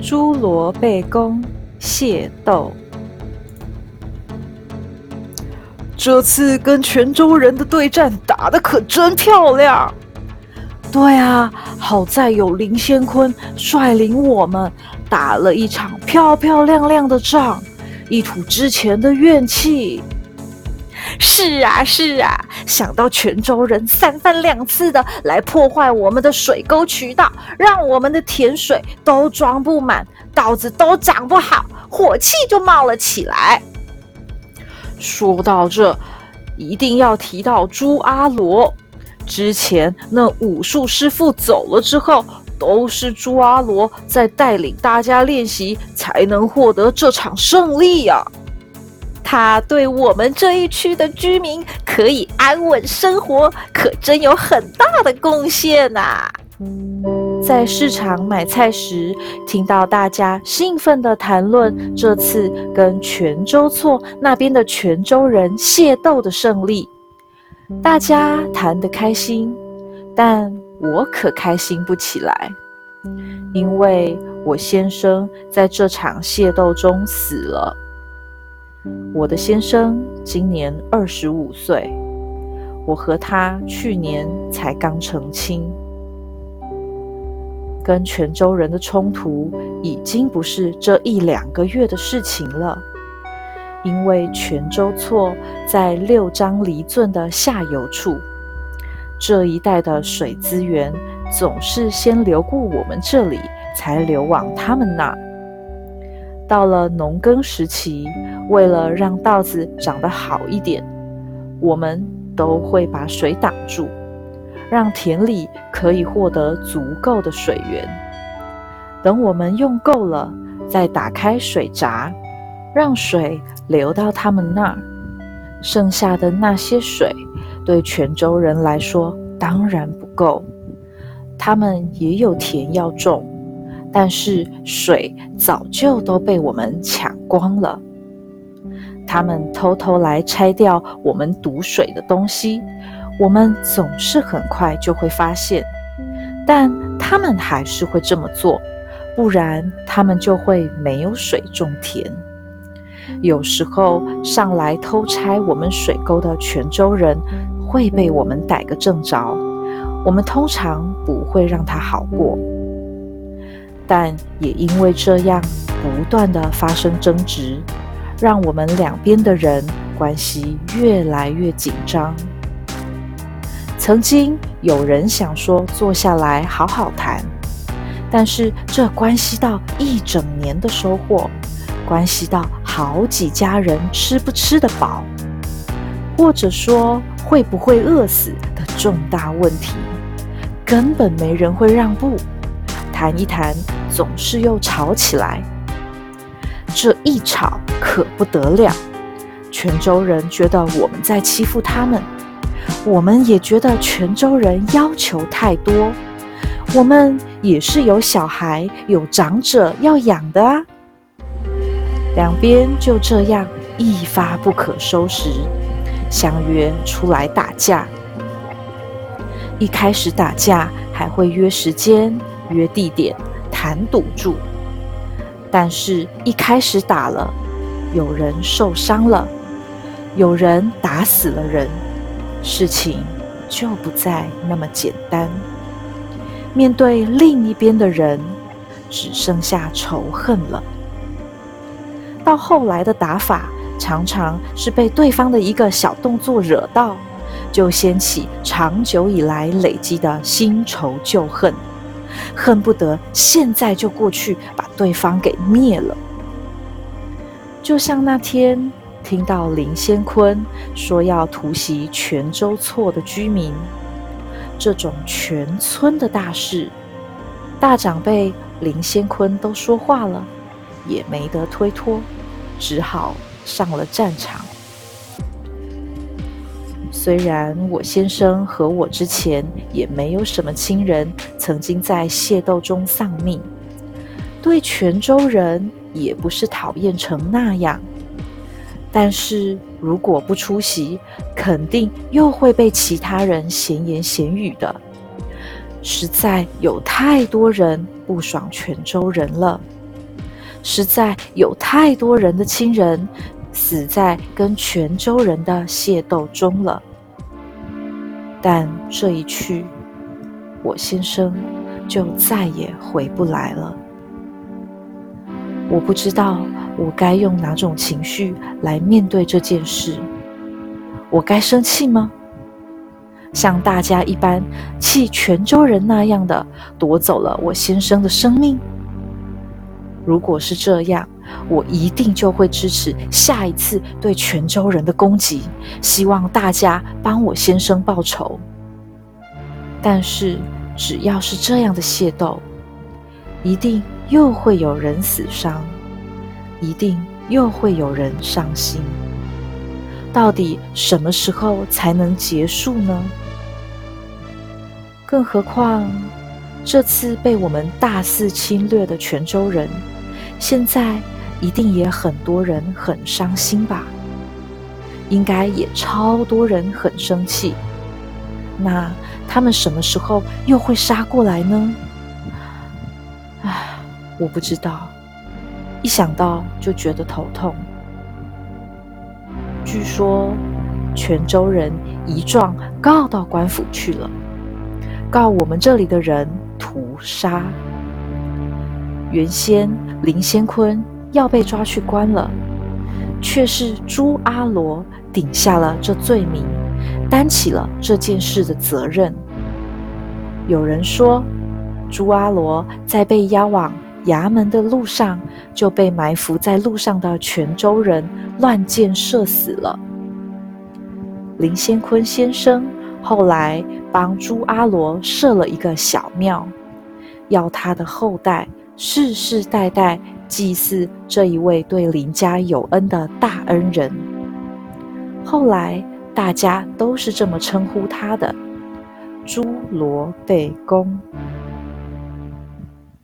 侏罗贝公械斗。这次跟泉州人的对战打得可真漂亮。对啊，好在有林仙坤率领我们打了一场漂漂亮亮的仗，一吐之前的怨气。是啊，是啊，想到泉州人三番两次的来破坏我们的水沟渠道，让我们的田水都装不满，稻子都长不好，火气就冒了起来。说到这，一定要提到朱阿罗。之前那武术师傅走了之后，都是朱阿罗在带领大家练习，才能获得这场胜利呀。他对我们这一区的居民可以安稳生活，可真有很大的贡献呐！在市场买菜时，听到大家兴奋地谈论这次跟泉州厝那边的泉州人械斗的胜利，大家谈得开心，但我可开心不起来，因为我先生在这场械斗中死了。我的先生今年二十五岁，我和他去年才刚成亲。跟泉州人的冲突已经不是这一两个月的事情了，因为泉州错在六张犁圳的下游处，这一带的水资源总是先流过我们这里，才流往他们那。到了农耕时期，为了让稻子长得好一点，我们都会把水挡住，让田里可以获得足够的水源。等我们用够了，再打开水闸，让水流到他们那儿。剩下的那些水，对泉州人来说当然不够，他们也有田要种。但是水早就都被我们抢光了。他们偷偷来拆掉我们堵水的东西，我们总是很快就会发现。但他们还是会这么做，不然他们就会没有水种田。有时候上来偷拆我们水沟的泉州人会被我们逮个正着，我们通常不会让他好过。但也因为这样不断的发生争执，让我们两边的人关系越来越紧张。曾经有人想说坐下来好好谈，但是这关系到一整年的收获，关系到好几家人吃不吃得饱，或者说会不会饿死的重大问题，根本没人会让步。谈一谈，总是又吵起来。这一吵可不得了，泉州人觉得我们在欺负他们，我们也觉得泉州人要求太多。我们也是有小孩、有长者要养的啊。两边就这样一发不可收拾，相约出来打架。一开始打架还会约时间。约地点谈赌注，但是一开始打了，有人受伤了，有人打死了人，事情就不再那么简单。面对另一边的人，只剩下仇恨了。到后来的打法，常常是被对方的一个小动作惹到，就掀起长久以来累积的新仇旧恨。恨不得现在就过去把对方给灭了。就像那天听到林先坤说要突袭泉州错的居民，这种全村的大事，大长辈林先坤都说话了，也没得推脱，只好上了战场。虽然我先生和我之前也没有什么亲人曾经在械斗中丧命，对泉州人也不是讨厌成那样，但是如果不出席，肯定又会被其他人闲言闲语的。实在有太多人不爽泉州人了，实在有太多人的亲人死在跟泉州人的械斗中了。但这一去，我先生就再也回不来了。我不知道我该用哪种情绪来面对这件事。我该生气吗？像大家一般气泉州人那样的夺走了我先生的生命？如果是这样，我一定就会支持下一次对泉州人的攻击，希望大家帮我先生报仇。但是只要是这样的械斗，一定又会有人死伤，一定又会有人伤心。到底什么时候才能结束呢？更何况，这次被我们大肆侵略的泉州人，现在一定也很多人很伤心吧？应该也超多人很生气。那他们什么时候又会杀过来呢？唉，我不知道，一想到就觉得头痛。据说，泉州人一状告到官府去了，告我们这里的人屠杀。原先林先坤要被抓去关了，却是朱阿罗顶下了这罪名，担起了这件事的责任。有人说，朱阿罗在被押往衙门的路上，就被埋伏在路上的泉州人乱箭射死了。林先坤先生后来帮朱阿罗设了一个小庙，要他的后代世世代代祭祀这一位对林家有恩的大恩人。后来大家都是这么称呼他的——朱罗贝公。